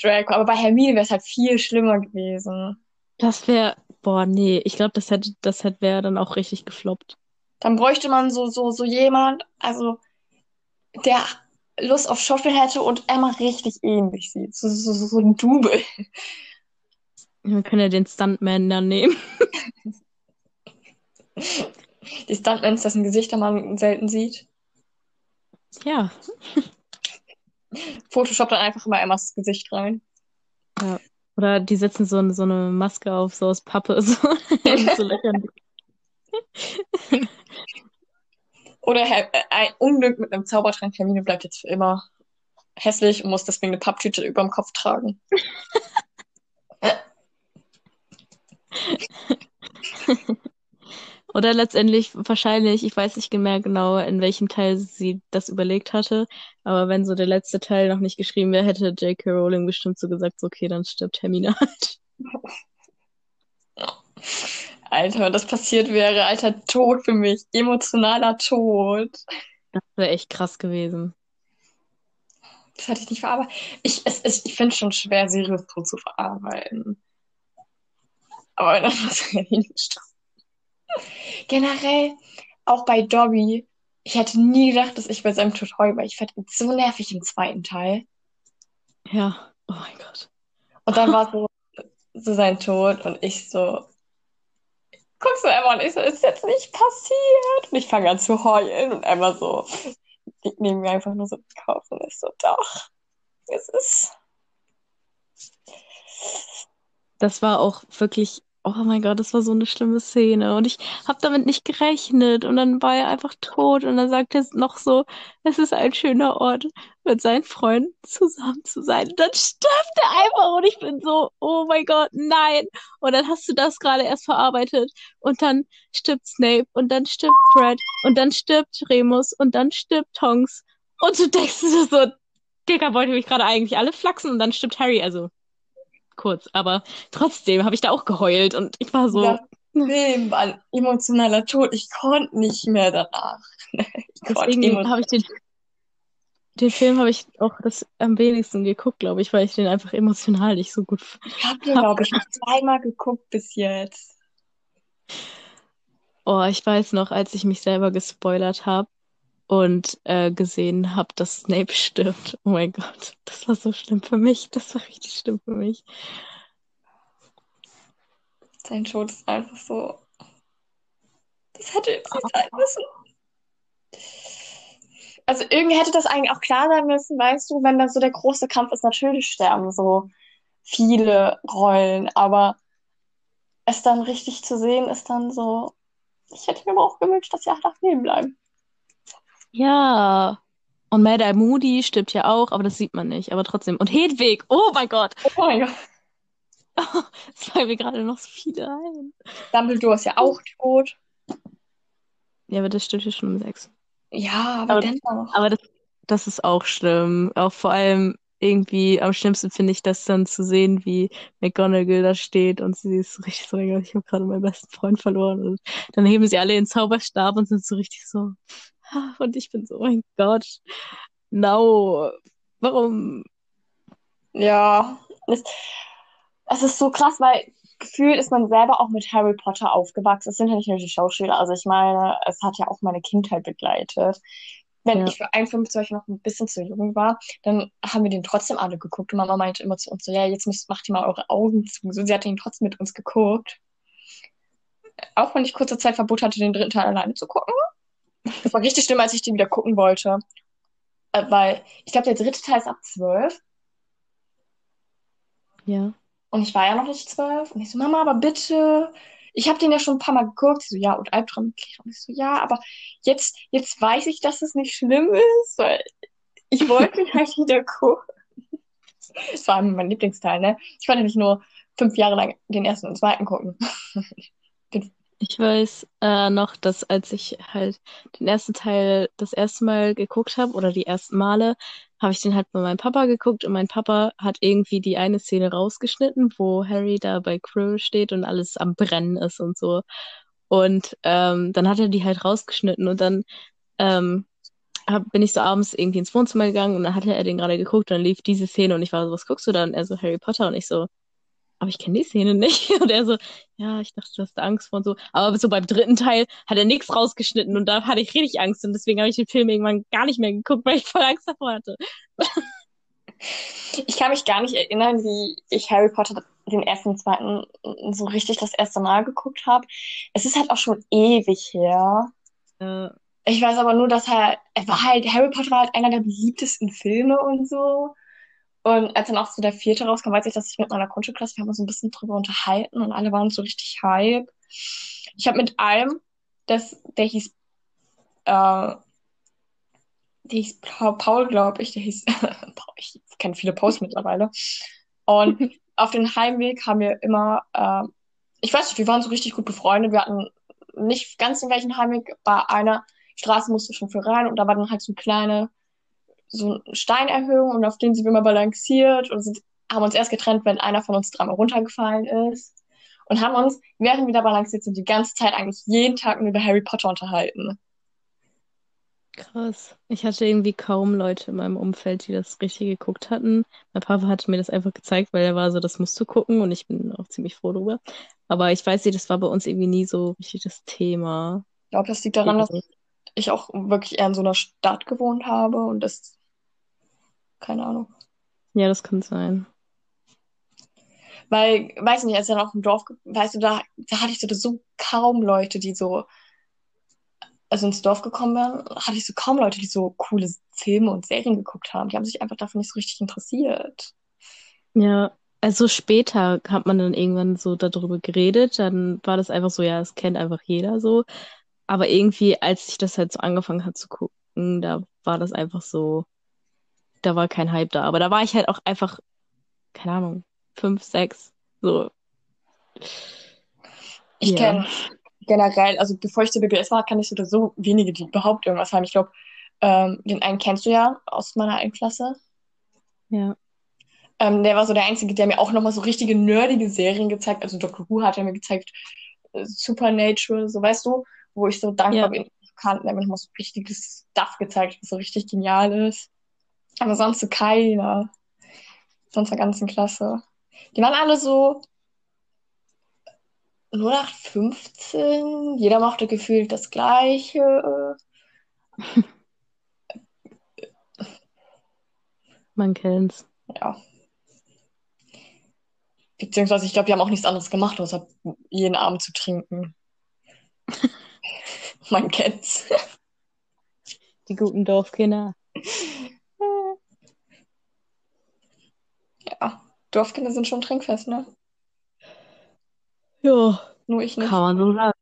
Draco, aber bei Hermine wäre es halt viel schlimmer gewesen. Das wäre, boah, nee, ich glaube, das hätte, das hätte wäre dann auch richtig gefloppt. Dann bräuchte man so, so, so jemand, also der Lust auf Schauspiel hätte und Emma richtig ähnlich sieht. So, so, so, ein Double. Wir können ja den Stuntman dann nehmen. Die Stuntmans, dessen Gesichter man selten sieht. Ja. Photoshop dann einfach immer Emmas Gesicht rein. Ja. Oder die setzen so eine, so eine Maske auf, so aus Pappe. So, so. Oder äh, ein Unglück mit einem Zaubertrank. Hermine bleibt jetzt für immer hässlich und muss deswegen eine Papptüte über dem Kopf tragen. Oder letztendlich wahrscheinlich, ich weiß nicht mehr genau, in welchem Teil sie das überlegt hatte, aber wenn so der letzte Teil noch nicht geschrieben wäre, hätte J.K. Rowling bestimmt so gesagt, so, okay, dann stirbt Hermine halt. Alter, wenn das passiert wäre, alter Tod für mich. Emotionaler Tod. Das wäre echt krass gewesen. Das hatte ich nicht verarbeitet. Ich, es, es, ich finde es schon schwer, Sirius Tod zu verarbeiten. Aber wenn das was gestorben. Generell, auch bei Dobby, ich hätte nie gedacht, dass ich bei seinem Tod heule, weil ich fand ihn so nervig im zweiten Teil. Ja, oh mein Gott. Und dann war so, so sein Tod und ich so, guckst du Emma und ich so, ist jetzt nicht passiert. Und ich fange an zu heulen und Emma so, ich nehme mir einfach nur so den Kopf und ich so, doch, es ist. Das war auch wirklich, oh mein Gott, das war so eine schlimme Szene. Und ich habe damit nicht gerechnet. Und dann war er einfach tot. Und dann sagt er noch so, es ist ein schöner Ort, mit seinen Freunden zusammen zu sein. Und dann stirbt er einfach. Und ich bin so, oh mein Gott, nein. Und dann hast du das gerade erst verarbeitet. Und dann stirbt Snape. Und dann stirbt Fred. Und dann stirbt Remus. Und dann stirbt Tonks. Und du denkst so, Digga, wollte mich gerade eigentlich alle flachsen. Und dann stirbt Harry. Also kurz, aber trotzdem habe ich da auch geheult und ich war so. Ja, Film war ein emotionaler Tod. Ich konnte nicht mehr danach. Deswegen habe ich den, den Film habe ich auch das am wenigsten geguckt, glaube ich, weil ich den einfach emotional nicht so gut. Ich habe den, glaube ich, noch zweimal geguckt bis jetzt. Oh, ich weiß noch, als ich mich selber gespoilert habe und äh, gesehen habe, dass Snape stirbt. Oh mein Gott, das war so schlimm für mich. Das war richtig schlimm für mich. Sein Tod ist einfach so. Das hätte jetzt nicht sein müssen. Also irgendwie hätte das eigentlich auch klar sein müssen, weißt du, wenn das so der große Kampf ist, natürlich sterben so viele Rollen, aber es dann richtig zu sehen ist dann so, ich hätte mir aber auch gewünscht, dass sie alle leben bleiben. Ja. Und Mad Eye Moody stirbt ja auch, aber das sieht man nicht. Aber trotzdem. Und Hedwig, oh mein Gott. Oh mein Gott. Es fallen mir gerade noch so viele ein. Dumbledore ist ja auch tot. Ja, aber das stimmt ja schon um sechs. Ja, aber Aber- dennoch. Aber das, das ist auch schlimm. Auch vor allem irgendwie am schlimmsten finde ich das dann zu sehen, wie McGonagall da steht und sie ist so richtig so, ich habe gerade meinen besten Freund verloren. Und dann heben sie alle den Zauberstab und sind so richtig so. Und ich bin so, oh mein Gott. No. Warum? Ja, es, es ist so krass, weil gefühlt ist man selber auch mit Harry Potter aufgewachsen. Es sind ja nicht nur die Schauspieler, also ich meine, es hat ja auch meine Kindheit begleitet. Wenn Ja. ich für einen Film zum Beispiel noch ein bisschen zu jung war, dann haben wir den trotzdem alle geguckt und Mama meinte immer zu uns so, ja, jetzt müsst, macht ihr mal eure Augen zu. So, sie hat ihn trotzdem mit uns geguckt. Auch wenn ich kurze Zeit Verbot hatte, den dritten Teil alleine zu gucken. Das war richtig schlimm, als ich den wieder gucken wollte. Äh, Weil ich glaube, der dritte Teil ist ab zwölf. Ja. Und ich war ja noch nicht zwölf. Und ich so, Mama, aber bitte. Ich habe den ja schon ein paar Mal geguckt. Sie so, ja, und Albtraum. Und ich so, ja, aber jetzt, jetzt weiß ich, dass es nicht schlimm ist, weil ich wollte ihn halt wieder gucken. Das war mein Lieblingsteil, ne? Ich konnte nicht nur fünf Jahre lang den ersten und zweiten gucken. Ich weiß äh, noch, dass als ich halt den ersten Teil das erste Mal geguckt habe oder die ersten Male, habe ich den halt bei meinem Papa geguckt und mein Papa hat irgendwie die eine Szene rausgeschnitten, wo Harry da bei Quirrell steht und alles am Brennen ist und so. Und ähm, dann hat er die halt rausgeschnitten und dann ähm, hab, bin ich so abends irgendwie ins Wohnzimmer gegangen und dann hatte er den gerade geguckt und dann lief diese Szene und ich war so, was guckst du da? Und er so, Harry Potter und ich so, aber ich kenne die Szene nicht. Und er so, ja, ich dachte, du hast Angst vor und so. Aber so beim dritten Teil hat er nichts rausgeschnitten und da hatte ich richtig Angst und deswegen habe ich den Film irgendwann gar nicht mehr geguckt, weil ich voll Angst davor hatte. Ich kann mich gar nicht erinnern, wie ich Harry Potter den ersten und zweiten so richtig das erste Mal geguckt habe. Es ist halt auch schon ewig her. Äh, Ich weiß aber nur, dass er, er war halt, Harry Potter war halt einer der beliebtesten Filme und so. Und als dann auch so der vierte rauskam, weiß ich, dass ich mit meiner Grundschulklasse, wir haben uns so ein bisschen drüber unterhalten und alle waren so richtig hype. Ich habe mit einem, das, der hieß, äh, der hieß Paul, glaube ich, der hieß, ich kenne viele Posts mittlerweile. Und auf den Heimweg haben wir immer, äh, ich weiß nicht, wir waren so richtig gut befreundet. Wir hatten nicht ganz den gleichen Heimweg. Bei einer Straße musste schon für rein und da war dann halt so eine kleine, so eine Steinerhöhung und auf denen sind wir immer balanciert und sind, haben uns erst getrennt, wenn einer von uns dreimal runtergefallen ist. Und haben uns, während wir da balanciert sind, die ganze Zeit eigentlich jeden Tag nur über Harry Potter unterhalten. krass. Ich hatte irgendwie kaum Leute in meinem Umfeld, die das richtig geguckt hatten. Mein Papa hatte mir das einfach gezeigt, weil er war so, das musst du gucken und ich bin auch ziemlich froh drüber. Aber ich weiß nicht, das war bei uns irgendwie nie so richtig das Thema. Ich glaube, das liegt daran, dass ich auch wirklich eher in so einer Stadt gewohnt habe und das, keine Ahnung. Ja, das kann sein. Weil, weiß nicht, als ich dann auch im Dorf, weißt du, da, da hatte ich so, so kaum Leute, die so, also ins Dorf gekommen wären, hatte ich so kaum Leute, die so coole Filme und Serien geguckt haben. Die haben sich einfach dafür nicht so richtig interessiert. Ja, also später hat man dann irgendwann so darüber geredet, dann war das einfach so, ja, es kennt einfach jeder so. Aber irgendwie, als ich das halt so angefangen hat zu gucken, da war das einfach so, da war kein Hype da. Aber da war ich halt auch einfach, keine Ahnung, fünf, sechs, so. Ich Ja. kenne generell, also bevor ich zur BBS war, kann ich so oder so wenige, die überhaupt irgendwas haben. Ich glaube, ähm, den einen kennst du ja aus meiner einen Klasse. Ja. Ähm, der war so der Einzige, der mir auch nochmal so richtige nerdige Serien gezeigt hat. Also Doctor Who hat er mir gezeigt, äh, Supernatural, so weißt du, wo ich so dankbar Ja. bin, kannten. Der hat mir nochmal so richtiges Stuff gezeigt, was so richtig genial ist. Aber sonst so keiner. Sonst der ganzen Klasse. Die waren alle so 0815. Jeder machte gefühlt das Gleiche. Man kennt's. Ja. Beziehungsweise, ich glaube, die haben auch nichts anderes gemacht, außer jeden Abend zu trinken. Man kennt's. Die guten Dorfkinder. Ja, Dorfkinder sind schon trinkfest, ne? Ja, Nur ich nicht. kann man so sagen.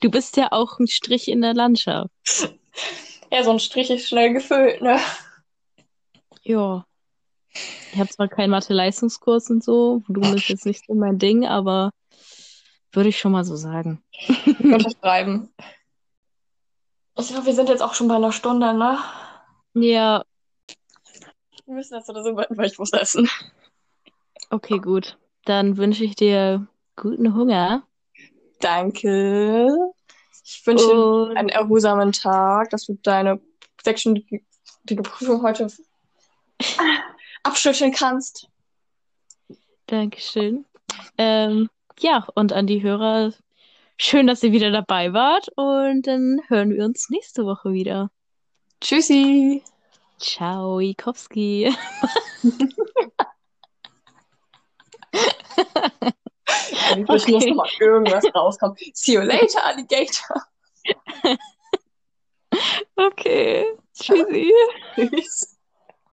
Du bist ja auch ein Strich in der Landschaft. Ja, so ein Strich ist schnell gefüllt, ne? Ja. Ich habe zwar keinen Mathe-Leistungskurs und so, Volumen ist jetzt nicht so mein Ding, aber würde ich schon mal so sagen. Unterschreiben. Ich glaube, wir sind jetzt auch schon bei einer Stunde, ne? Ja, Wir müssen jetzt oder so weil ich muss essen. okay, gut. Dann wünsche ich dir guten Hunger. Danke. Ich wünsche dir einen erholsamen Tag, dass du deine sechsstündige Prüfung heute abschütteln kannst. Dankeschön. Ähm, ja, und an die Hörer, schön, dass ihr wieder dabei wart und dann hören wir uns nächste Woche wieder. Tschüssi. Ciao, Ikowski. Ich muss Okay. noch mal irgendwas rauskommen. See you later, Alligator. Okay, tschüssi. Tschüss.